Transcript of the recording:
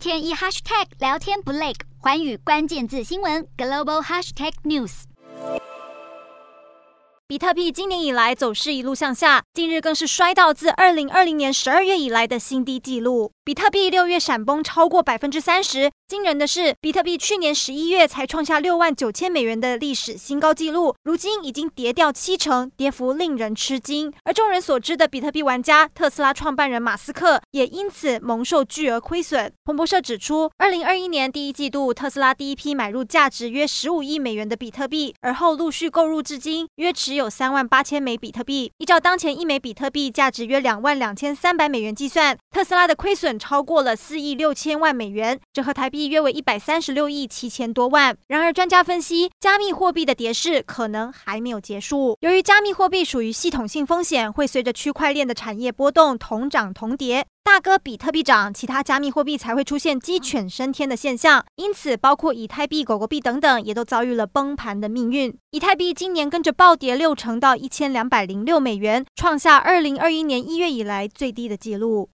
天一 hashtag 聊天不累，环宇关键字新闻 global hashtag news。比特币今年以来走势一路向下，近日更是摔到自二零二零年十二月以来的新低纪录。比特币六月闪崩超过百分之三十。惊人的是，比特币去年十一月才创下六万九千美元的历史新高纪录，如今已经跌掉七成，跌幅令人吃惊。而众人所知的比特币玩家特斯拉创办人马斯克也因此蒙受巨额亏损。彭博社指出，二零二一年第一季度，特斯拉第一批买入价值约十五亿美元的比特币，而后陆续购入至今，约持有三万八千枚比特币。依照当前一枚比特币价值约两万两千三百美元计算，特斯拉的亏损超过了四亿六千万美元，折合台币。约为一百三十六亿七千多万。然而，专家分析，加密货币的跌势可能还没有结束。由于加密货币属于系统性风险，会随着区块链的产业波动同涨同跌。大哥比特币涨，其他加密货币才会出现鸡犬升天的现象。因此，包括以太币、狗狗币等等，也都遭遇了崩盘的命运。以太币今年跟着暴跌六成到一千两百零六美元，创下二零二一年一月以来最低的记录。